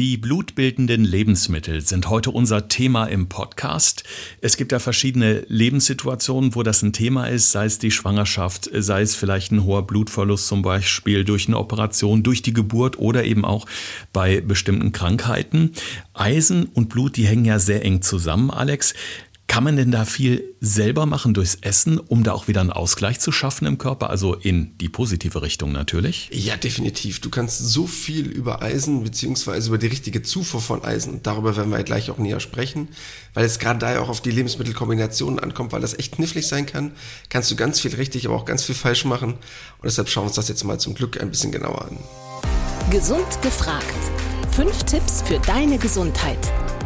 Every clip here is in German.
Die blutbildenden Lebensmittel sind heute unser Thema im Podcast. Es gibt ja verschiedene Lebenssituationen, wo das ein Thema ist, sei es die Schwangerschaft, sei es vielleicht ein hoher Blutverlust zum Beispiel durch eine Operation, durch die Geburt oder eben auch bei bestimmten Krankheiten. Eisen und Blut, die hängen ja sehr eng zusammen, Alex. Kann man denn da viel selber machen durchs Essen, um da auch wieder einen Ausgleich zu schaffen im Körper? Also in die positive Richtung natürlich? Ja, definitiv. Du kannst so viel über Eisen beziehungsweise über die richtige Zufuhr von Eisen, und darüber werden wir ja gleich auch näher sprechen, weil es gerade da ja auch auf die Lebensmittelkombinationen ankommt, weil das echt knifflig sein kann, kannst du ganz viel richtig, aber auch ganz viel falsch machen. Und deshalb schauen wir uns das jetzt mal zum Glück ein bisschen genauer an. Gesund gefragt. Fünf Tipps für deine Gesundheit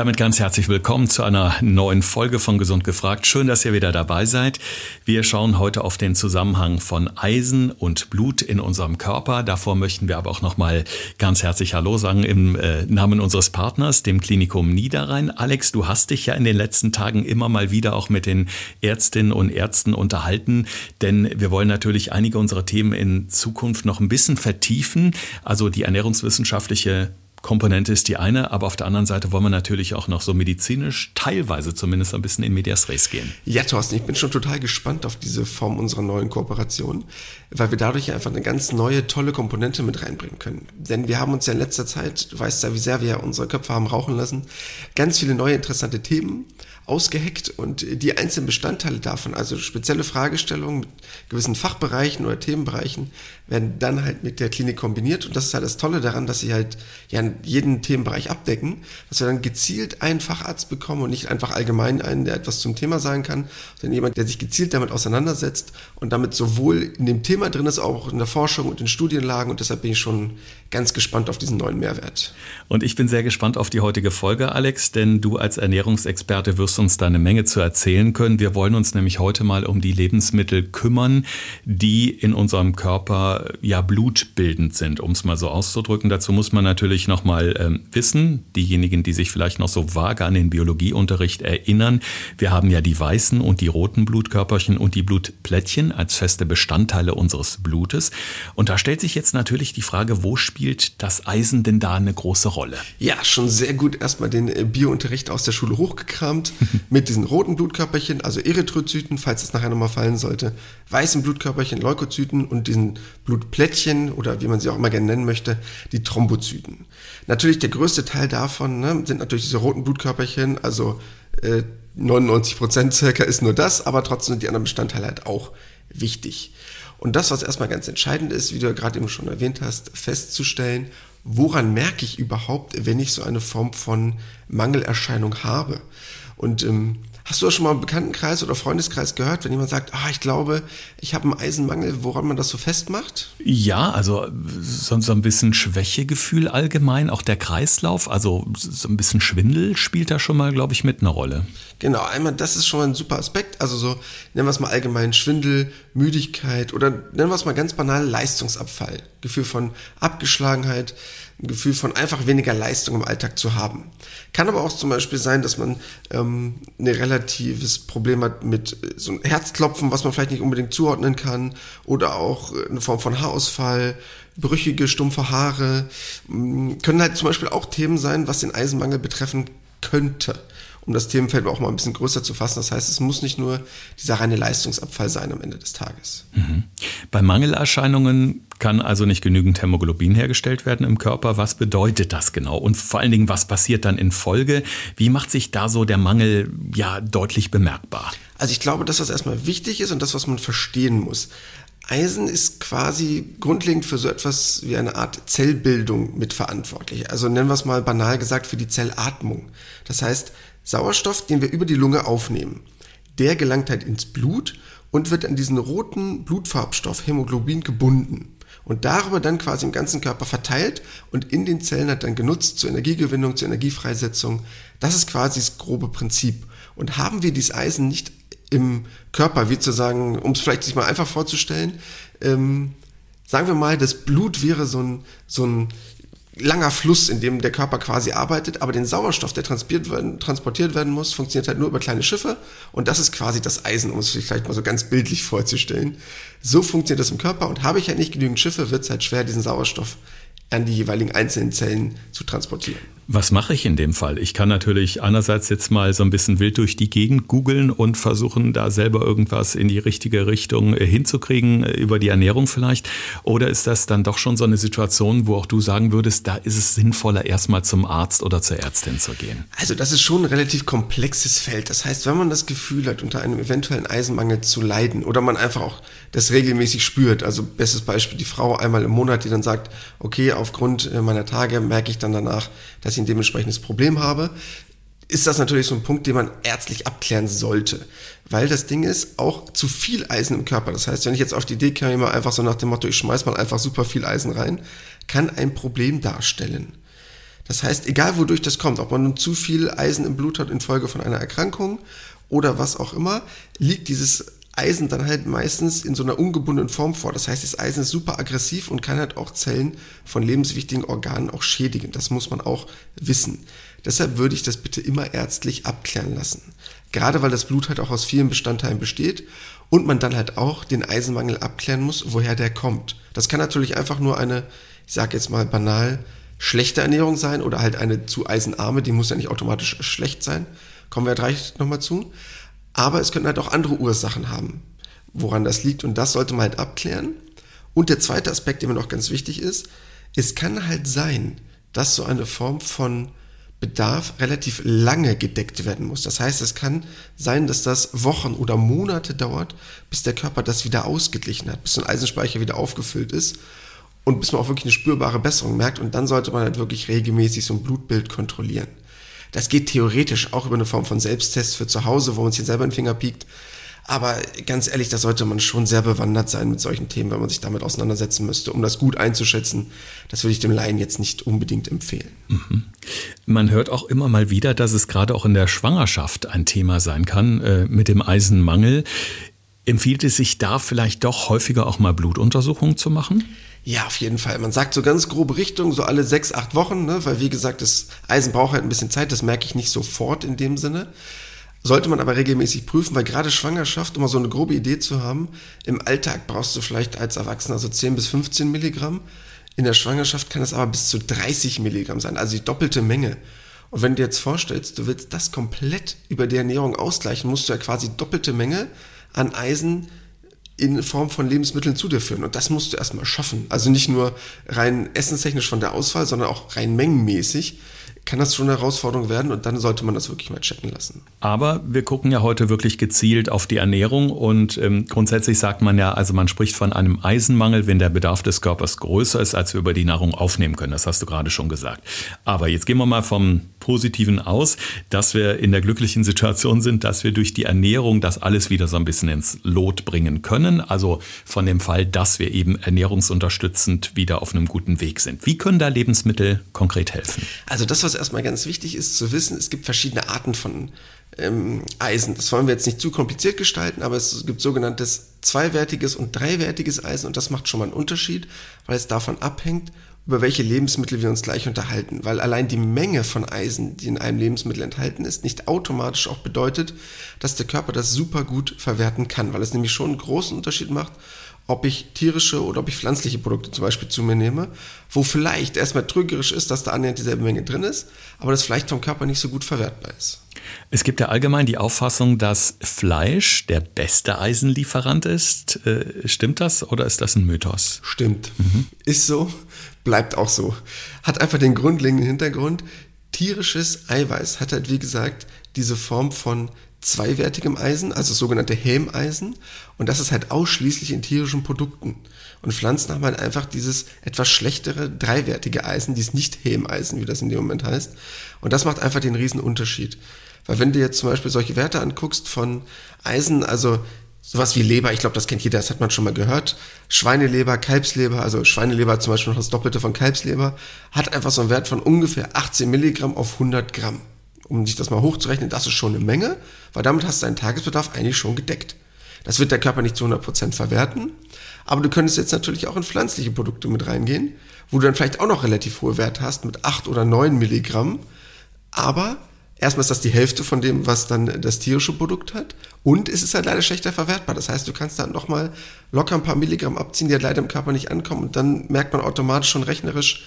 Damit ganz herzlich willkommen zu einer neuen Folge von Gesund gefragt. Schön, dass ihr wieder dabei seid. Wir schauen heute auf den Zusammenhang von Eisen und Blut in unserem Körper. Davor möchten wir aber auch noch mal ganz herzlich Hallo sagen im äh, Namen unseres Partners, dem Klinikum Niederrhein. Alex, du hast dich ja in den letzten Tagen immer mal wieder auch mit den Ärztinnen und Ärzten unterhalten, denn wir wollen natürlich einige unserer Themen in Zukunft noch ein bisschen vertiefen. Also die ernährungswissenschaftliche Komponente ist die eine, aber auf der anderen Seite wollen wir natürlich auch noch so medizinisch teilweise zumindest ein bisschen in Medias Res gehen. Ja, Thorsten, ich bin schon total gespannt auf diese Form unserer neuen Kooperation, weil wir dadurch einfach eine ganz neue, tolle Komponente mit reinbringen können. Denn wir haben uns ja in letzter Zeit, du weißt ja, wie sehr wir unsere Köpfe haben rauchen lassen, ganz viele neue interessante Themen ausgeheckt und die einzelnen Bestandteile davon, also spezielle Fragestellungen mit gewissen Fachbereichen oder Themenbereichen, werden dann halt mit der Klinik kombiniert und das ist halt das Tolle daran, dass sie halt ja jeden Themenbereich abdecken, dass wir dann gezielt einen Facharzt bekommen und nicht einfach allgemein einen, der etwas zum Thema sagen kann, sondern jemand, der sich gezielt damit auseinandersetzt und damit sowohl in dem Thema drin ist, auch in der Forschung und in Studienlagen und deshalb bin ich schon ganz gespannt auf diesen neuen Mehrwert. Und ich bin sehr gespannt auf die heutige Folge, Alex, denn du als Ernährungsexperte wirst uns da eine Menge zu erzählen können. Wir wollen uns nämlich heute mal um die Lebensmittel kümmern, die in unserem Körper ja blutbildend sind, um es mal so auszudrücken. Dazu muss man natürlich noch mal ähm, wissen, diejenigen, die sich vielleicht noch so vage an den Biologieunterricht erinnern, wir haben ja die weißen und die roten Blutkörperchen und die Blutplättchen als feste Bestandteile unseres Blutes. Und da stellt sich jetzt natürlich die Frage, wo spielt das Eisen denn da eine große Rolle? Ja, schon sehr gut erstmal den äh, Biounterricht aus der Schule hochgekramt mit diesen roten Blutkörperchen, also Erythrozyten, falls es nachher nochmal fallen sollte, weißen Blutkörperchen, Leukozyten und diesen Blutplättchen oder wie man sie auch immer gerne nennen möchte, die Thrombozyten. Natürlich der größte Teil davon ne, sind natürlich diese roten Blutkörperchen, also äh, 99 Prozent circa ist nur das, aber trotzdem sind die anderen Bestandteile halt auch wichtig. Und das, was erstmal ganz entscheidend ist, wie du ja gerade eben schon erwähnt hast, festzustellen, woran merke ich überhaupt, wenn ich so eine Form von Mangelerscheinung habe. Und ähm, Hast du das schon mal im Bekanntenkreis oder Freundeskreis gehört, wenn jemand sagt, ah, ich glaube, ich habe einen Eisenmangel, woran man das so festmacht? Ja, also so, so ein bisschen Schwächegefühl allgemein, auch der Kreislauf, also so ein bisschen Schwindel spielt da schon mal, glaube ich, mit einer Rolle. Genau, einmal, das ist schon mal ein super Aspekt, also so, nennen wir es mal allgemein Schwindel, Müdigkeit oder nennen wir es mal ganz banal Leistungsabfall, Gefühl von Abgeschlagenheit, ein Gefühl von einfach weniger Leistung im Alltag zu haben. Kann aber auch zum Beispiel sein, dass man ähm, ein relatives Problem hat mit äh, so einem Herzklopfen, was man vielleicht nicht unbedingt zuordnen kann, oder auch äh, eine Form von Haarausfall, brüchige, stumpfe Haare, mh, können halt zum Beispiel auch Themen sein, was den Eisenmangel betreffen könnte um das Themenfeld auch mal ein bisschen größer zu fassen. Das heißt, es muss nicht nur dieser reine Leistungsabfall sein am Ende des Tages. Mhm. Bei Mangelerscheinungen kann also nicht genügend Hämoglobin hergestellt werden im Körper. Was bedeutet das genau? Und vor allen Dingen, was passiert dann in Folge? Wie macht sich da so der Mangel ja deutlich bemerkbar? Also ich glaube, das erstmal wichtig ist und das, was man verstehen muss. Eisen ist quasi grundlegend für so etwas wie eine Art Zellbildung mitverantwortlich. Also nennen wir es mal banal gesagt für die Zellatmung. Das heißt, Sauerstoff, den wir über die Lunge aufnehmen, der gelangt halt ins Blut und wird an diesen roten Blutfarbstoff Hämoglobin gebunden und darüber dann quasi im ganzen Körper verteilt und in den Zellen hat dann genutzt zur Energiegewinnung, zur Energiefreisetzung. Das ist quasi das grobe Prinzip. Und haben wir dieses Eisen nicht im Körper, wie zu sagen, um es vielleicht sich mal einfach vorzustellen, ähm, sagen wir mal, das Blut wäre so ein, so ein langer Fluss, in dem der Körper quasi arbeitet, aber den Sauerstoff, der transportiert werden, transportiert werden muss, funktioniert halt nur über kleine Schiffe und das ist quasi das Eisen, um es vielleicht mal so ganz bildlich vorzustellen. So funktioniert das im Körper und habe ich halt nicht genügend Schiffe, wird es halt schwer, diesen Sauerstoff an die jeweiligen einzelnen Zellen zu transportieren. Was mache ich in dem Fall? Ich kann natürlich einerseits jetzt mal so ein bisschen wild durch die Gegend googeln und versuchen, da selber irgendwas in die richtige Richtung äh, hinzukriegen, äh, über die Ernährung vielleicht. Oder ist das dann doch schon so eine Situation, wo auch du sagen würdest, da ist es sinnvoller, erstmal zum Arzt oder zur Ärztin zu gehen? Also das ist schon ein relativ komplexes Feld. Das heißt, wenn man das Gefühl hat, unter einem eventuellen Eisenmangel zu leiden oder man einfach auch das regelmäßig spürt, also bestes Beispiel die Frau einmal im Monat, die dann sagt, okay, aufgrund äh, meiner Tage merke ich dann danach, dass ich ein dementsprechendes Problem habe, ist das natürlich so ein Punkt, den man ärztlich abklären sollte. Weil das Ding ist, auch zu viel Eisen im Körper. Das heißt, wenn ich jetzt auf die Idee käme, einfach so nach dem Motto, ich schmeiß mal einfach super viel Eisen rein, kann ein Problem darstellen. Das heißt, egal wodurch das kommt, ob man nun zu viel Eisen im Blut hat infolge von einer Erkrankung oder was auch immer, liegt dieses Eisen dann halt meistens in so einer ungebundenen Form vor. Das heißt, das Eisen ist super aggressiv und kann halt auch Zellen von lebenswichtigen Organen auch schädigen. Das muss man auch wissen. Deshalb würde ich das bitte immer ärztlich abklären lassen. Gerade weil das Blut halt auch aus vielen Bestandteilen besteht und man dann halt auch den Eisenmangel abklären muss, woher der kommt. Das kann natürlich einfach nur eine, ich sage jetzt mal banal, schlechte Ernährung sein oder halt eine zu eisenarme, die muss ja nicht automatisch schlecht sein. Kommen wir gleich nochmal zu. Aber es könnten halt auch andere Ursachen haben, woran das liegt. Und das sollte man halt abklären. Und der zweite Aspekt, der mir noch ganz wichtig ist, es kann halt sein, dass so eine Form von Bedarf relativ lange gedeckt werden muss. Das heißt, es kann sein, dass das Wochen oder Monate dauert, bis der Körper das wieder ausgeglichen hat, bis so ein Eisenspeicher wieder aufgefüllt ist und bis man auch wirklich eine spürbare Besserung merkt. Und dann sollte man halt wirklich regelmäßig so ein Blutbild kontrollieren. Das geht theoretisch auch über eine Form von Selbsttest für zu Hause, wo man sich selber den Finger piekt. Aber ganz ehrlich, da sollte man schon sehr bewandert sein mit solchen Themen, wenn man sich damit auseinandersetzen müsste, um das gut einzuschätzen. Das würde ich dem Laien jetzt nicht unbedingt empfehlen. Mhm. Man hört auch immer mal wieder, dass es gerade auch in der Schwangerschaft ein Thema sein kann äh, mit dem Eisenmangel. Empfiehlt es sich da vielleicht doch häufiger auch mal Blutuntersuchungen zu machen? Ja, auf jeden Fall. Man sagt so ganz grobe Richtung, so alle sechs, acht Wochen, ne? weil wie gesagt, das Eisen braucht halt ein bisschen Zeit, das merke ich nicht sofort in dem Sinne. Sollte man aber regelmäßig prüfen, weil gerade Schwangerschaft, um mal so eine grobe Idee zu haben, im Alltag brauchst du vielleicht als Erwachsener so 10 bis 15 Milligramm. In der Schwangerschaft kann es aber bis zu 30 Milligramm sein, also die doppelte Menge. Und wenn du dir jetzt vorstellst, du willst das komplett über die Ernährung ausgleichen, musst du ja quasi doppelte Menge an Eisen in Form von Lebensmitteln zu dir führen. Und das musst du erstmal schaffen. Also nicht nur rein essenstechnisch von der Auswahl, sondern auch rein mengenmäßig kann das schon eine Herausforderung werden und dann sollte man das wirklich mal checken lassen. Aber wir gucken ja heute wirklich gezielt auf die Ernährung und ähm, grundsätzlich sagt man ja, also man spricht von einem Eisenmangel, wenn der Bedarf des Körpers größer ist, als wir über die Nahrung aufnehmen können. Das hast du gerade schon gesagt. Aber jetzt gehen wir mal vom Positiven aus, dass wir in der glücklichen Situation sind, dass wir durch die Ernährung das alles wieder so ein bisschen ins Lot bringen können. Also von dem Fall, dass wir eben ernährungsunterstützend wieder auf einem guten Weg sind. Wie können da Lebensmittel konkret helfen? Also das, was erstmal ganz wichtig ist zu wissen, es gibt verschiedene Arten von ähm, Eisen. Das wollen wir jetzt nicht zu kompliziert gestalten, aber es gibt sogenanntes zweiwertiges und dreiwertiges Eisen und das macht schon mal einen Unterschied, weil es davon abhängt, über welche Lebensmittel wir uns gleich unterhalten, weil allein die Menge von Eisen, die in einem Lebensmittel enthalten ist, nicht automatisch auch bedeutet, dass der Körper das super gut verwerten kann, weil es nämlich schon einen großen Unterschied macht, ob ich tierische oder ob ich pflanzliche Produkte zum Beispiel zu mir nehme, wo vielleicht erstmal trügerisch ist, dass da annähernd dieselbe Menge drin ist, aber das vielleicht vom Körper nicht so gut verwertbar ist. Es gibt ja allgemein die Auffassung, dass Fleisch der beste Eisenlieferant ist. Äh, stimmt das oder ist das ein Mythos? Stimmt. Mhm. Ist so, bleibt auch so. Hat einfach den grundlegenden Hintergrund. Tierisches Eiweiß hat halt, wie gesagt, diese Form von zweiwertigem Eisen, also sogenannte Hämeisen. Und das ist halt ausschließlich in tierischen Produkten. Und Pflanzen haben halt einfach dieses etwas schlechtere, dreiwertige Eisen, dieses Nicht-Hämeisen, wie das in dem Moment heißt. Und das macht einfach den riesen Unterschied. Weil wenn du jetzt zum Beispiel solche Werte anguckst von Eisen, also sowas wie Leber, ich glaube, das kennt jeder, das hat man schon mal gehört. Schweineleber, Kalbsleber, also Schweineleber zum Beispiel noch das Doppelte von Kalbsleber, hat einfach so einen Wert von ungefähr 18 Milligramm auf 100 Gramm um sich das mal hochzurechnen, das ist schon eine Menge, weil damit hast du deinen Tagesbedarf eigentlich schon gedeckt. Das wird der Körper nicht zu 100% verwerten. Aber du könntest jetzt natürlich auch in pflanzliche Produkte mit reingehen, wo du dann vielleicht auch noch relativ hohe Werte hast mit 8 oder 9 Milligramm. Aber erstmal ist das die Hälfte von dem, was dann das tierische Produkt hat. Und es ist halt leider schlechter verwertbar. Das heißt, du kannst da nochmal locker ein paar Milligramm abziehen, die halt leider im Körper nicht ankommen. Und dann merkt man automatisch schon rechnerisch,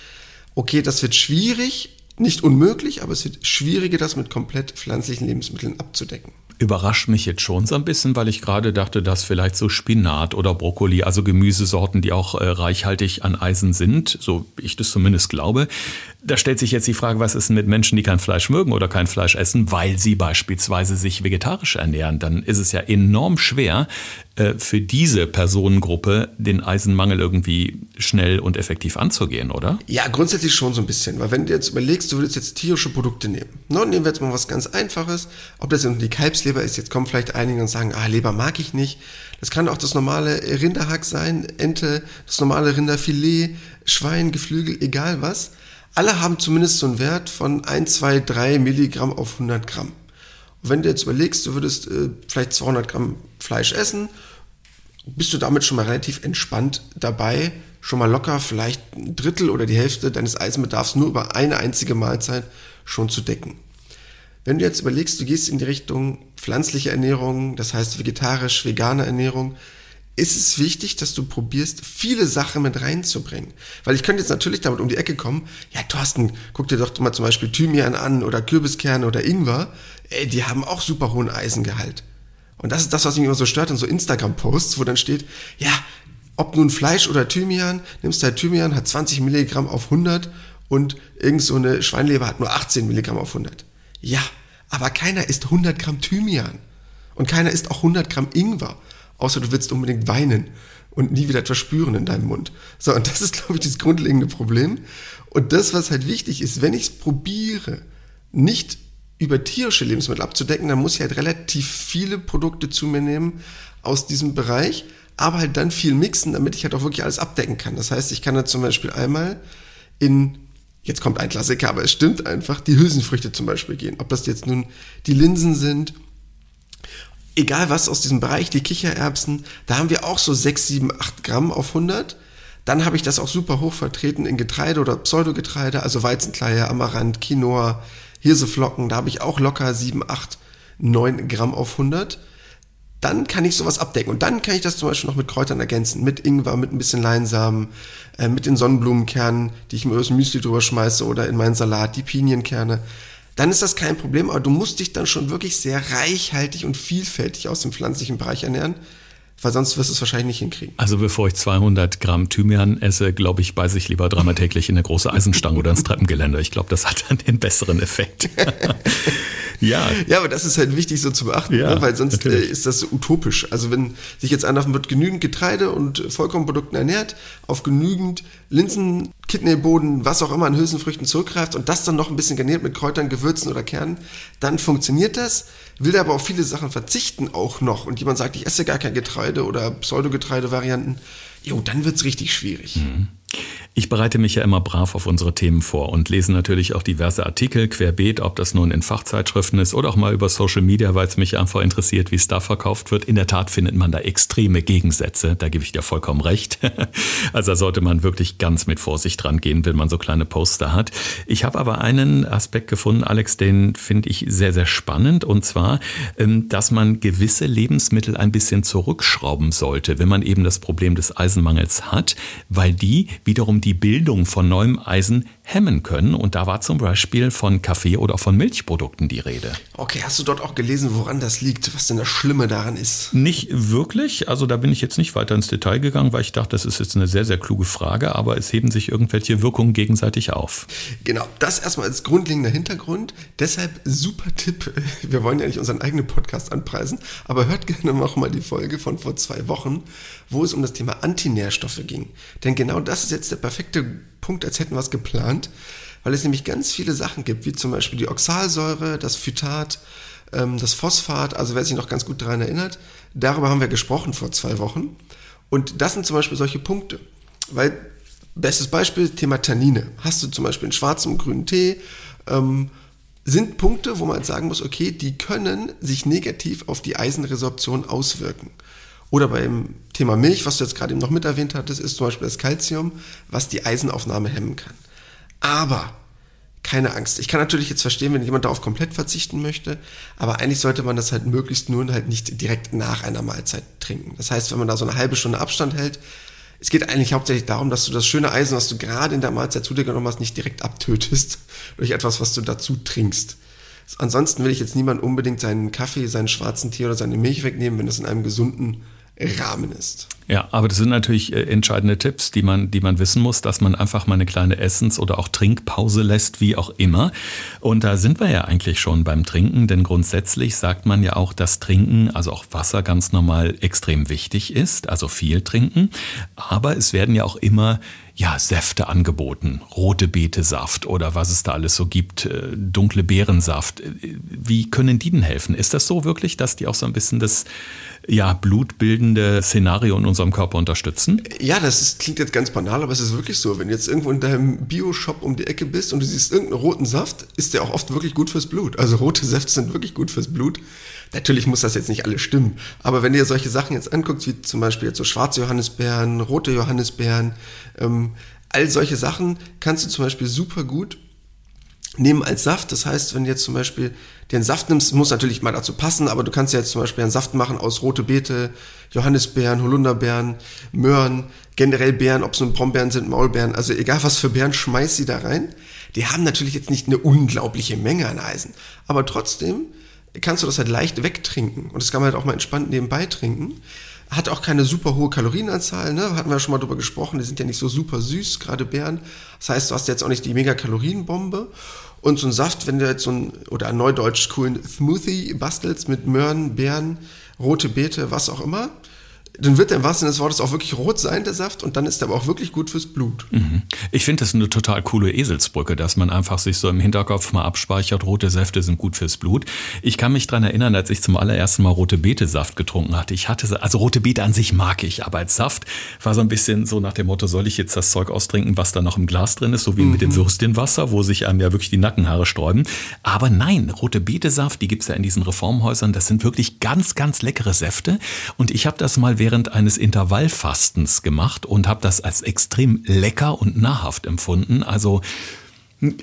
okay, das wird schwierig, nicht unmöglich, aber es wird schwieriger, das mit komplett pflanzlichen Lebensmitteln abzudecken überrascht mich jetzt schon so ein bisschen, weil ich gerade dachte, dass vielleicht so Spinat oder Brokkoli, also Gemüsesorten, die auch äh, reichhaltig an Eisen sind, so ich das zumindest glaube. Da stellt sich jetzt die Frage, was ist denn mit Menschen, die kein Fleisch mögen oder kein Fleisch essen, weil sie beispielsweise sich vegetarisch ernähren? Dann ist es ja enorm schwer, äh, für diese Personengruppe den Eisenmangel irgendwie schnell und effektiv anzugehen, oder? Ja, grundsätzlich schon so ein bisschen. Weil wenn du jetzt überlegst, du würdest jetzt tierische Produkte nehmen. Ne, nehmen wir jetzt mal was ganz Einfaches. Ob das die Kalbsleber ist, jetzt kommen vielleicht einige und sagen, ah, Leber mag ich nicht. Das kann auch das normale Rinderhack sein, Ente, das normale Rinderfilet, Schwein, Geflügel, egal was. Alle haben zumindest so einen Wert von 1, 2, 3 Milligramm auf 100 Gramm. Und wenn du jetzt überlegst, du würdest äh, vielleicht 200 Gramm Fleisch essen, bist du damit schon mal relativ entspannt dabei, schon mal locker vielleicht ein Drittel oder die Hälfte deines Eisenbedarfs nur über eine einzige Mahlzeit schon zu decken. Wenn du jetzt überlegst, du gehst in die Richtung pflanzliche Ernährung, das heißt vegetarisch, vegane Ernährung, ist es wichtig, dass du probierst, viele Sachen mit reinzubringen. Weil ich könnte jetzt natürlich damit um die Ecke kommen, ja, Thorsten, guck dir doch mal zum Beispiel Thymian an oder Kürbiskerne oder Ingwer, ey, die haben auch super hohen Eisengehalt. Und das ist das, was mich immer so stört in so Instagram-Posts, wo dann steht, ja, ob nun Fleisch oder Thymian, nimmst du halt Thymian, hat 20 Milligramm auf 100 und irgend so eine Schweinleber hat nur 18 Milligramm auf 100. Ja, aber keiner isst 100 Gramm Thymian. Und keiner isst auch 100 Gramm Ingwer außer du willst unbedingt weinen und nie wieder etwas spüren in deinem Mund. So, und das ist, glaube ich, das grundlegende Problem. Und das, was halt wichtig ist, wenn ich es probiere, nicht über tierische Lebensmittel abzudecken, dann muss ich halt relativ viele Produkte zu mir nehmen aus diesem Bereich, aber halt dann viel mixen, damit ich halt auch wirklich alles abdecken kann. Das heißt, ich kann da zum Beispiel einmal in, jetzt kommt ein Klassiker, aber es stimmt einfach, die Hülsenfrüchte zum Beispiel gehen. Ob das jetzt nun die Linsen sind egal was aus diesem Bereich, die Kichererbsen, da haben wir auch so 6, 7, 8 Gramm auf 100. Dann habe ich das auch super hoch vertreten in Getreide oder Pseudogetreide, also Weizenkleie, Amaranth, Quinoa, Hirseflocken, da habe ich auch locker 7, 8, 9 Gramm auf 100. Dann kann ich sowas abdecken und dann kann ich das zum Beispiel noch mit Kräutern ergänzen, mit Ingwer, mit ein bisschen Leinsamen, äh, mit den Sonnenblumenkernen, die ich mir dem Müsli drüber schmeiße oder in meinen Salat, die Pinienkerne dann ist das kein Problem, aber du musst dich dann schon wirklich sehr reichhaltig und vielfältig aus dem pflanzlichen Bereich ernähren, weil sonst wirst du es wahrscheinlich nicht hinkriegen. Also bevor ich 200 Gramm Thymian esse, glaube ich, beiße ich lieber dreimal täglich in eine große Eisenstange oder ins Treppengeländer. Ich glaube, das hat dann den besseren Effekt. Ja. Ja, aber das ist halt wichtig so zu beachten, ja, ne? weil sonst äh, ist das so utopisch. Also wenn sich jetzt einer wird genügend Getreide und Vollkornprodukten ernährt, auf genügend Linsen, Kidneyboden, was auch immer an Hülsenfrüchten zurückgreift und das dann noch ein bisschen garniert mit Kräutern, Gewürzen oder Kernen, dann funktioniert das. Will der aber auf viele Sachen verzichten auch noch und jemand sagt, ich esse gar kein Getreide oder Pseudogetreide-Varianten, jo, dann wird's richtig schwierig. Mhm. Ich bereite mich ja immer brav auf unsere Themen vor und lese natürlich auch diverse Artikel querbeet, ob das nun in Fachzeitschriften ist oder auch mal über Social Media, weil es mich einfach interessiert, wie es da verkauft wird. In der Tat findet man da extreme Gegensätze, da gebe ich dir vollkommen recht. Also da sollte man wirklich ganz mit Vorsicht dran gehen, wenn man so kleine Poster hat. Ich habe aber einen Aspekt gefunden, Alex, den finde ich sehr, sehr spannend und zwar, ähm, dass man gewisse Lebensmittel ein bisschen zurückschrauben sollte, wenn man eben das Problem des Eisenmangels hat, weil die wiederum die Bildung von neuem Eisen hemmen können. Und da war zum Beispiel von Kaffee oder von Milchprodukten die Rede. Okay, hast du dort auch gelesen, woran das liegt, was denn das Schlimme daran ist? Nicht wirklich. Also da bin ich jetzt nicht weiter ins Detail gegangen, weil ich dachte, das ist jetzt eine sehr, sehr kluge Frage, aber es heben sich irgendwelche Wirkungen gegenseitig auf. Genau, das erstmal als grundlegender Hintergrund. Deshalb super Tipp. Wir wollen ja nicht unseren eigenen Podcast anpreisen, aber hört gerne noch mal die Folge von vor zwei Wochen, wo es um das Thema Antinährstoffe ging. Denn genau das ist jetzt der perfekte Punkt, als hätten wir es geplant, weil es nämlich ganz viele Sachen gibt, wie zum Beispiel die Oxalsäure, das Phytat, ähm, das Phosphat, also wer sich noch ganz gut daran erinnert, darüber haben wir gesprochen vor zwei Wochen. Und das sind zum Beispiel solche Punkte, weil, bestes Beispiel, Thema Tannine. Hast du zum Beispiel einen schwarzen und grünen Tee, ähm, sind Punkte, wo man sagen muss, okay, die können sich negativ auf die Eisenresorption auswirken. Oder beim Thema Milch, was du jetzt gerade eben noch mit erwähnt hattest, ist zum Beispiel das Calcium, was die Eisenaufnahme hemmen kann. Aber keine Angst. Ich kann natürlich jetzt verstehen, wenn jemand darauf komplett verzichten möchte, aber eigentlich sollte man das halt möglichst nur halt nicht direkt nach einer Mahlzeit trinken. Das heißt, wenn man da so eine halbe Stunde Abstand hält, es geht eigentlich hauptsächlich darum, dass du das schöne Eisen, was du gerade in der Mahlzeit zu dir genommen hast, nicht direkt abtötest durch etwas, was du dazu trinkst. Ansonsten will ich jetzt niemand unbedingt seinen Kaffee, seinen schwarzen Tee oder seine Milch wegnehmen, wenn es in einem gesunden Rahmen ist. Ja, aber das sind natürlich äh, entscheidende Tipps, die man, die man wissen muss, dass man einfach mal eine kleine Essens- oder auch Trinkpause lässt, wie auch immer. Und da sind wir ja eigentlich schon beim Trinken, denn grundsätzlich sagt man ja auch, dass Trinken, also auch Wasser ganz normal extrem wichtig ist, also viel trinken. Aber es werden ja auch immer ja, Säfte angeboten, rote Betesaft oder was es da alles so gibt, äh, dunkle Beerensaft. Wie können die denn helfen? Ist das so wirklich, dass die auch so ein bisschen das ja, blutbildende Szenario in unserem Körper unterstützen? Ja, das ist, klingt jetzt ganz banal, aber es ist wirklich so. Wenn du jetzt irgendwo in deinem Bio-Shop um die Ecke bist und du siehst irgendeinen roten Saft, ist der auch oft wirklich gut fürs Blut. Also rote Säfte sind wirklich gut fürs Blut. Natürlich muss das jetzt nicht alles stimmen, aber wenn ihr solche Sachen jetzt anguckt, wie zum Beispiel jetzt so schwarze Johannisbeeren, rote Johannisbeeren, ähm, all solche Sachen kannst du zum Beispiel super gut nehmen als Saft. Das heißt, wenn du jetzt zum Beispiel den Saft nimmst, muss natürlich mal dazu passen, aber du kannst ja jetzt zum Beispiel einen Saft machen aus rote Beete, Johannisbeeren, Holunderbeeren, Möhren, generell Beeren, ob es nun Brombeeren sind, Maulbeeren, also egal was für Beeren, schmeiß sie da rein. Die haben natürlich jetzt nicht eine unglaubliche Menge an Eisen, aber trotzdem kannst du das halt leicht wegtrinken und das kann man halt auch mal entspannt nebenbei trinken hat auch keine super hohe Kalorienanzahl, ne? Hatten wir schon mal drüber gesprochen, die sind ja nicht so super süß, gerade Beeren. Das heißt, du hast jetzt auch nicht die mega Kalorienbombe. Und so ein Saft, wenn du jetzt so ein, oder ein neudeutsch coolen Smoothie bastelst mit Möhren, Beeren, rote Beete, was auch immer, dann wird der im wahrsten Sinne des Wortes auch wirklich rot sein, der Saft, und dann ist er aber auch wirklich gut fürs Blut. Mhm. Ich finde das eine total coole Eselsbrücke, dass man einfach sich so im Hinterkopf mal abspeichert, rote Säfte sind gut fürs Blut. Ich kann mich dran erinnern, als ich zum allerersten Mal rote Beete-Saft getrunken hatte. Ich hatte, also rote Beete an sich mag ich, aber als Saft war so ein bisschen so nach dem Motto, soll ich jetzt das Zeug austrinken, was da noch im Glas drin ist, so wie mhm. mit dem mhm. Würstchenwasser, wo sich einem ja wirklich die Nackenhaare sträuben. Aber nein, rote Beete-Saft, die gibt's ja in diesen Reformhäusern, das sind wirklich ganz, ganz leckere Säfte. Und ich habe das mal während eines Intervallfastens gemacht und habe das als extrem lecker und nahrhaft empfunden. Also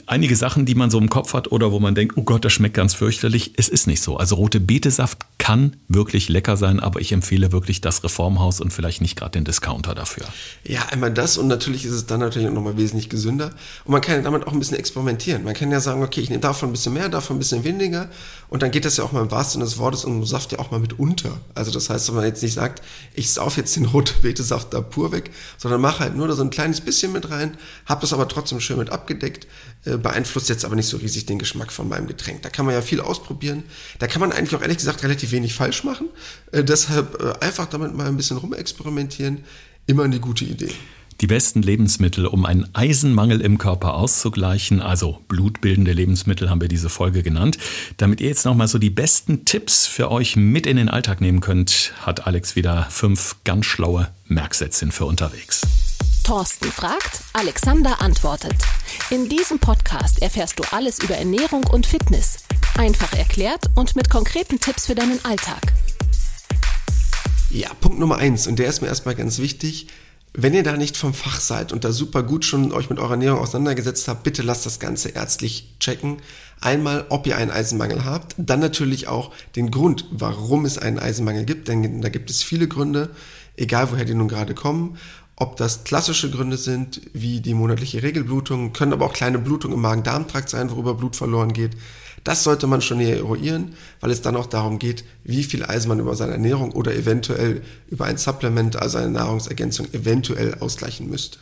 einige Sachen, die man so im Kopf hat oder wo man denkt, oh Gott, das schmeckt ganz fürchterlich. Es ist nicht so. Also rote Betesaft kann wirklich lecker sein, aber ich empfehle wirklich das Reformhaus und vielleicht nicht gerade den Discounter dafür. Ja, einmal das und natürlich ist es dann natürlich auch nochmal wesentlich gesünder. Und man kann ja damit auch ein bisschen experimentieren. Man kann ja sagen, okay, ich nehme davon ein bisschen mehr, davon ein bisschen weniger. Und dann geht das ja auch mal im wahrsten Sinne des Wortes und Saft ja auch mal mit unter. Also das heißt, wenn man jetzt nicht sagt, ich sauf jetzt den roten Betesaft da pur weg, sondern mache halt nur da so ein kleines bisschen mit rein, habe das aber trotzdem schön mit abgedeckt äh, beeinflusst jetzt aber nicht so riesig den Geschmack von meinem Getränk. Da kann man ja viel ausprobieren. Da kann man eigentlich auch ehrlich gesagt relativ wenig falsch machen. Äh, deshalb äh, einfach damit mal ein bisschen rumexperimentieren. Immer eine gute Idee. Die besten Lebensmittel, um einen Eisenmangel im Körper auszugleichen, also blutbildende Lebensmittel haben wir diese Folge genannt. Damit ihr jetzt nochmal so die besten Tipps für euch mit in den Alltag nehmen könnt, hat Alex wieder fünf ganz schlaue Merksätze für unterwegs. Thorsten fragt, Alexander antwortet. In diesem Podcast erfährst du alles über Ernährung und Fitness. Einfach erklärt und mit konkreten Tipps für deinen Alltag. Ja, Punkt Nummer eins, und der ist mir erstmal ganz wichtig. Wenn ihr da nicht vom Fach seid und da super gut schon euch mit eurer Ernährung auseinandergesetzt habt, bitte lasst das Ganze ärztlich checken. Einmal, ob ihr einen Eisenmangel habt, dann natürlich auch den Grund, warum es einen Eisenmangel gibt, denn da gibt es viele Gründe, egal woher die nun gerade kommen. Ob das klassische Gründe sind, wie die monatliche Regelblutung, können aber auch kleine Blutungen im Magen-Darm-Trakt sein, worüber Blut verloren geht. Das sollte man schon näher eruieren, weil es dann auch darum geht, wie viel Eisen man über seine Ernährung oder eventuell über ein Supplement, also eine Nahrungsergänzung, eventuell ausgleichen müsste.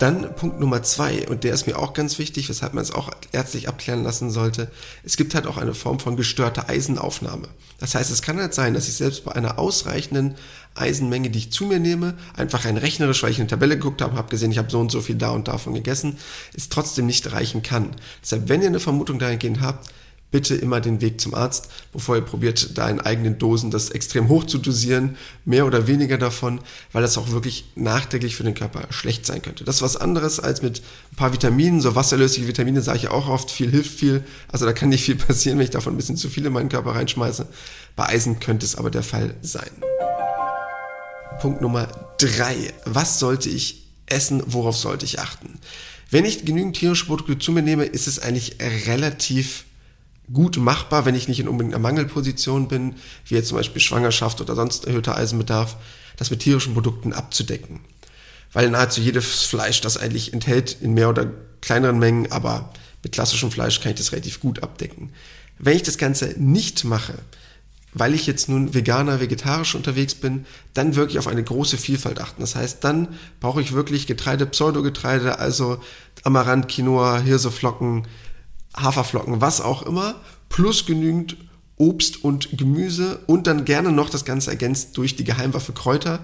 Dann Punkt Nummer zwei, und der ist mir auch ganz wichtig, weshalb man es auch ärztlich abklären lassen sollte. Es gibt halt auch eine Form von gestörter Eisenaufnahme. Das heißt, es kann halt sein, dass ich selbst bei einer ausreichenden Eisenmenge, die ich zu mir nehme, einfach rein rechnerisch, weil ich eine Tabelle geguckt habe, habe gesehen, ich habe so und so viel da und davon gegessen, es trotzdem nicht reichen kann. Deshalb, wenn ihr eine Vermutung dahingehend habt, bitte immer den Weg zum Arzt, bevor ihr probiert, da in eigenen Dosen das extrem hoch zu dosieren, mehr oder weniger davon, weil das auch wirklich nachträglich für den Körper schlecht sein könnte. Das ist was anderes als mit ein paar Vitaminen, so wasserlösliche Vitamine sage ich auch oft, viel hilft viel, also da kann nicht viel passieren, wenn ich davon ein bisschen zu viel in meinen Körper reinschmeiße. Bei Eisen könnte es aber der Fall sein. Punkt Nummer drei. Was sollte ich essen? Worauf sollte ich achten? Wenn ich genügend tierische Produkte zu mir nehme, ist es eigentlich relativ gut machbar, wenn ich nicht in unbedingt einer Mangelposition bin, wie jetzt zum Beispiel Schwangerschaft oder sonst erhöhter Eisenbedarf, das mit tierischen Produkten abzudecken. Weil nahezu jedes Fleisch das eigentlich enthält in mehr oder kleineren Mengen, aber mit klassischem Fleisch kann ich das relativ gut abdecken. Wenn ich das Ganze nicht mache, weil ich jetzt nun veganer, vegetarisch unterwegs bin, dann wirklich auf eine große Vielfalt achten. Das heißt, dann brauche ich wirklich Getreide, Pseudogetreide, also Amaranth, Quinoa, Hirseflocken, Haferflocken, was auch immer, plus genügend Obst und Gemüse und dann gerne noch das Ganze ergänzt durch die Geheimwaffe Kräuter,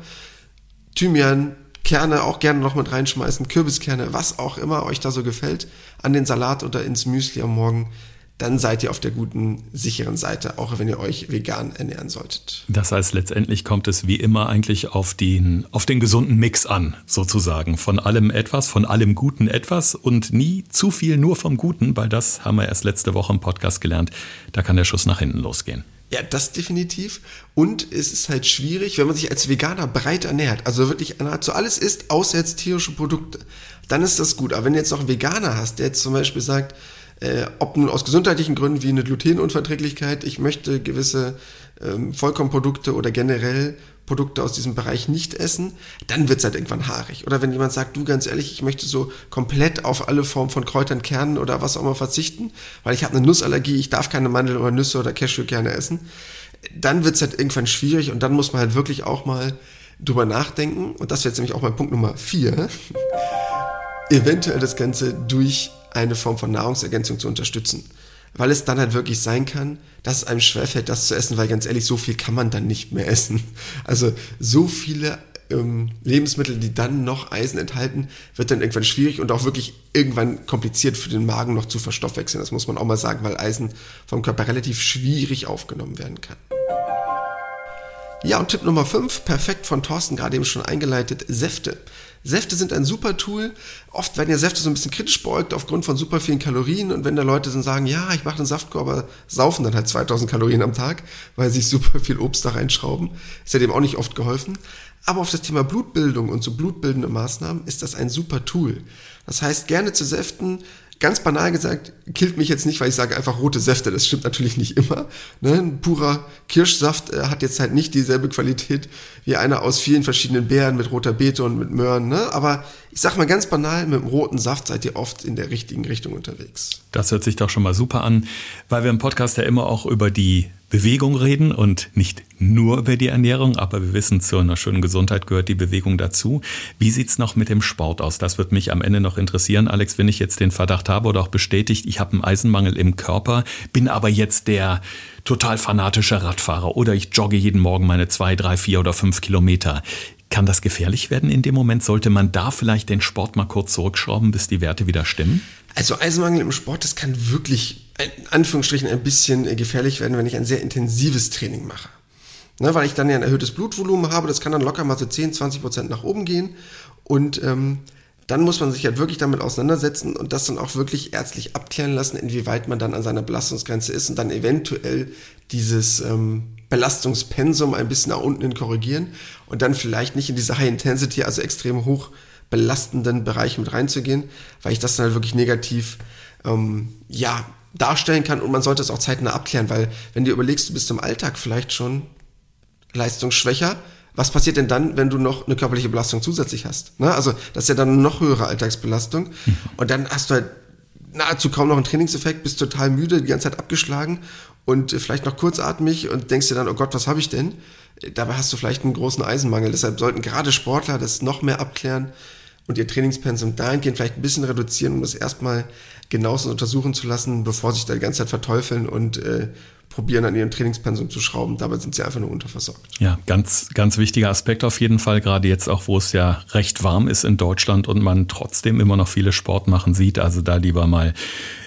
Thymian, Kerne auch gerne noch mit reinschmeißen, Kürbiskerne, was auch immer euch da so gefällt, an den Salat oder ins Müsli am Morgen dann seid ihr auf der guten, sicheren Seite, auch wenn ihr euch vegan ernähren solltet. Das heißt, letztendlich kommt es wie immer eigentlich auf den, auf den gesunden Mix an, sozusagen. Von allem etwas, von allem Guten etwas und nie zu viel nur vom Guten, weil das haben wir erst letzte Woche im Podcast gelernt. Da kann der Schuss nach hinten losgehen. Ja, das definitiv. Und es ist halt schwierig, wenn man sich als Veganer breit ernährt, also wirklich nahezu alles isst, außer jetzt tierische Produkte, dann ist das gut. Aber wenn du jetzt noch einen Veganer hast, der jetzt zum Beispiel sagt, äh, ob nun aus gesundheitlichen Gründen wie eine Glutenunverträglichkeit, ich möchte gewisse ähm, Vollkornprodukte oder generell Produkte aus diesem Bereich nicht essen, dann wird es halt irgendwann haarig. Oder wenn jemand sagt, du ganz ehrlich, ich möchte so komplett auf alle Formen von Kräutern, Kernen oder was auch immer verzichten, weil ich habe eine Nussallergie, ich darf keine Mandel oder Nüsse oder Cashewkerne essen, dann wird es halt irgendwann schwierig und dann muss man halt wirklich auch mal drüber nachdenken. Und das wäre jetzt nämlich auch mein Punkt Nummer vier. Eventuell das Ganze durch eine Form von Nahrungsergänzung zu unterstützen. Weil es dann halt wirklich sein kann, dass es einem schwerfällt, das zu essen, weil ganz ehrlich, so viel kann man dann nicht mehr essen. Also so viele ähm, Lebensmittel, die dann noch Eisen enthalten, wird dann irgendwann schwierig und auch wirklich irgendwann kompliziert für den Magen noch zu verstoffwechseln. Das muss man auch mal sagen, weil Eisen vom Körper relativ schwierig aufgenommen werden kann. Ja, und Tipp Nummer 5, perfekt von Thorsten gerade eben schon eingeleitet, Säfte. Säfte sind ein super Tool. Oft werden ja Säfte so ein bisschen kritisch beäugt aufgrund von super vielen Kalorien. Und wenn da Leute dann sagen, ja, ich mache einen Saftkorb, aber saufen dann halt 2000 Kalorien am Tag, weil sie super viel Obst da reinschrauben, ist ja dem auch nicht oft geholfen. Aber auf das Thema Blutbildung und so blutbildende Maßnahmen ist das ein super Tool. Das heißt, gerne zu Säften, ganz banal gesagt, killt mich jetzt nicht, weil ich sage einfach rote Säfte. Das stimmt natürlich nicht immer. Ne? Ein purer Kirschsaft äh, hat jetzt halt nicht dieselbe Qualität wie einer aus vielen verschiedenen Beeren mit roter Beete und mit Möhren. Ne? Aber ich sag mal ganz banal, mit dem roten Saft seid ihr oft in der richtigen Richtung unterwegs. Das hört sich doch schon mal super an, weil wir im Podcast ja immer auch über die Bewegung reden und nicht nur über die Ernährung, aber wir wissen, zu einer schönen Gesundheit gehört die Bewegung dazu. Wie sieht's noch mit dem Sport aus? Das wird mich am Ende noch interessieren, Alex, wenn ich jetzt den Verdacht habe oder auch bestätigt, ich habe einen Eisenmangel im Körper, bin aber jetzt der total fanatische Radfahrer oder ich jogge jeden Morgen meine zwei, drei, vier oder fünf Kilometer. Kann das gefährlich werden in dem Moment? Sollte man da vielleicht den Sport mal kurz zurückschrauben, bis die Werte wieder stimmen? Also Eisenmangel im Sport, das kann wirklich in Anführungsstrichen ein bisschen äh, gefährlich werden, wenn ich ein sehr intensives Training mache. Ne, weil ich dann ja ein erhöhtes Blutvolumen habe, das kann dann locker mal so 10, 20 Prozent nach oben gehen. Und ähm, dann muss man sich halt wirklich damit auseinandersetzen und das dann auch wirklich ärztlich abklären lassen, inwieweit man dann an seiner Belastungsgrenze ist und dann eventuell dieses ähm, Belastungspensum ein bisschen nach unten hin korrigieren und dann vielleicht nicht in diese High Intensity, also extrem hoch belastenden Bereich mit reinzugehen, weil ich das dann halt wirklich negativ ähm, ja, darstellen kann und man sollte es auch zeitnah abklären, weil wenn du überlegst, du bist im Alltag vielleicht schon leistungsschwächer, was passiert denn dann, wenn du noch eine körperliche Belastung zusätzlich hast? Ne? Also das ist ja dann eine noch höhere Alltagsbelastung mhm. und dann hast du halt nahezu kaum noch einen Trainingseffekt, bist total müde, die ganze Zeit abgeschlagen und vielleicht noch kurzatmig und denkst dir dann, oh Gott, was habe ich denn? Dabei hast du vielleicht einen großen Eisenmangel. Deshalb sollten gerade Sportler das noch mehr abklären und ihr Trainingspensum dahingehend vielleicht ein bisschen reduzieren, um das erstmal genauestens untersuchen zu lassen, bevor sich da die ganze Zeit verteufeln und äh, probieren, an ihrem Trainingspensum zu schrauben. Dabei sind sie einfach nur unterversorgt. Ja, ganz, ganz wichtiger Aspekt auf jeden Fall, gerade jetzt auch, wo es ja recht warm ist in Deutschland und man trotzdem immer noch viele Sport machen sieht. Also da lieber mal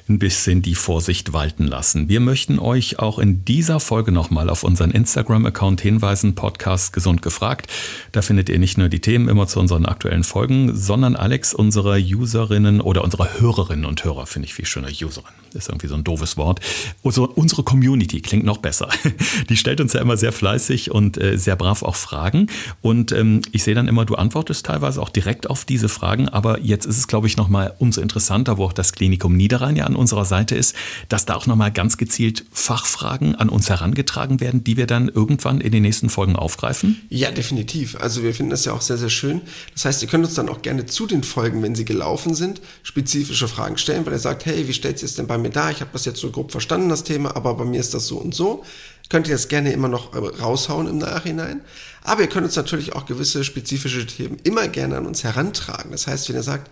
ein bisschen die Vorsicht walten lassen. Wir möchten euch auch in dieser Folge nochmal auf unseren Instagram-Account hinweisen, Podcast Gesund gefragt. Da findet ihr nicht nur die Themen immer zu unseren aktuellen Folgen, sondern Alex, unsere Userinnen oder unsere Hörerinnen und Hörer, finde ich viel schöner, Userin. Ist irgendwie so ein doofes Wort. Also unsere Community klingt noch besser. Die stellt uns ja immer sehr fleißig und äh, sehr brav auch Fragen. Und ähm, ich sehe dann immer, du antwortest teilweise auch direkt auf diese Fragen. Aber jetzt ist es, glaube ich, nochmal umso interessanter, wo auch das Klinikum Niederrhein ja an unserer Seite ist, dass da auch nochmal ganz gezielt Fachfragen an uns herangetragen werden, die wir dann irgendwann in den nächsten Folgen aufgreifen. Ja, definitiv. Also wir finden das ja auch sehr, sehr schön. Das heißt, ihr könnt uns dann auch gerne zu den Folgen, wenn sie gelaufen sind, spezifische Fragen stellen, weil ihr sagt, hey, wie stellt ihr es denn bei mir da? Ich habe das jetzt so grob verstanden, das Thema, aber bei mir ist das so und so. Könnt ihr das gerne immer noch äh, raushauen im Nachhinein. Aber ihr könnt uns natürlich auch gewisse spezifische Themen immer gerne an uns herantragen. Das heißt, wenn ihr sagt,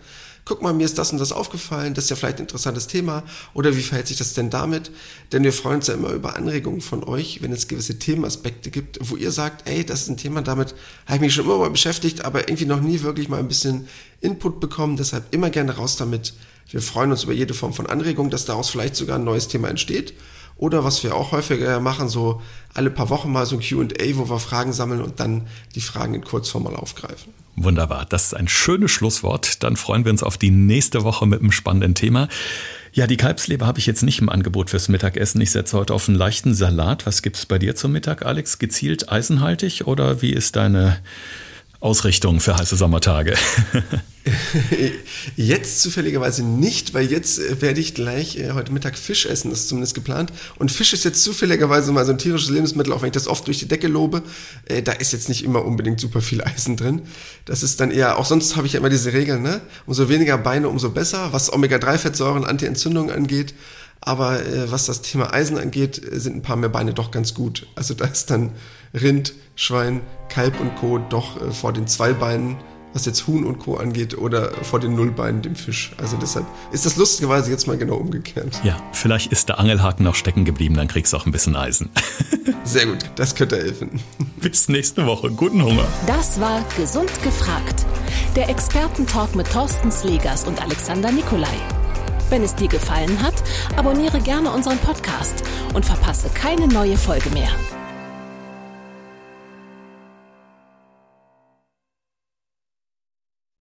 guck mal, mir ist das und das aufgefallen, das ist ja vielleicht ein interessantes Thema oder wie verhält sich das denn damit? Denn wir freuen uns ja immer über Anregungen von euch, wenn es gewisse Themenaspekte gibt, wo ihr sagt, ey, das ist ein Thema, damit habe ich mich schon immer mal beschäftigt, aber irgendwie noch nie wirklich mal ein bisschen Input bekommen. Deshalb immer gerne raus damit. Wir freuen uns über jede Form von Anregung, dass daraus vielleicht sogar ein neues Thema entsteht. Oder was wir auch häufiger machen, so alle paar Wochen mal so ein QA, wo wir Fragen sammeln und dann die Fragen in Kurzform mal aufgreifen. Wunderbar, das ist ein schönes Schlusswort. Dann freuen wir uns auf die nächste Woche mit einem spannenden Thema. Ja, die Kalbsleber habe ich jetzt nicht im Angebot fürs Mittagessen. Ich setze heute auf einen leichten Salat. Was gibt es bei dir zum Mittag, Alex? Gezielt eisenhaltig oder wie ist deine Ausrichtung für heiße Sommertage? Jetzt zufälligerweise nicht, weil jetzt äh, werde ich gleich äh, heute Mittag Fisch essen, das ist zumindest geplant. Und Fisch ist jetzt zufälligerweise mal so ein tierisches Lebensmittel, auch wenn ich das oft durch die Decke lobe. Äh, da ist jetzt nicht immer unbedingt super viel Eisen drin. Das ist dann eher, auch sonst habe ich ja immer diese Regel, ne? Umso weniger Beine, umso besser, was Omega-3-Fettsäuren, Anti-Entzündung angeht. Aber äh, was das Thema Eisen angeht, sind ein paar mehr Beine doch ganz gut. Also da ist dann Rind, Schwein, Kalb und Co. doch äh, vor den zwei Beinen, was jetzt Huhn und Co. angeht, oder vor den Nullbeinen dem Fisch. Also deshalb ist das lustigerweise jetzt mal genau umgekehrt. Ja, vielleicht ist der Angelhaken noch stecken geblieben, dann kriegst du auch ein bisschen Eisen. Sehr gut, das könnte helfen. Bis nächste Woche. Guten Hunger. Das war Gesund gefragt. Der Expertentalk mit Thorsten Slegers und Alexander Nikolai. Wenn es dir gefallen hat, abonniere gerne unseren Podcast und verpasse keine neue Folge mehr.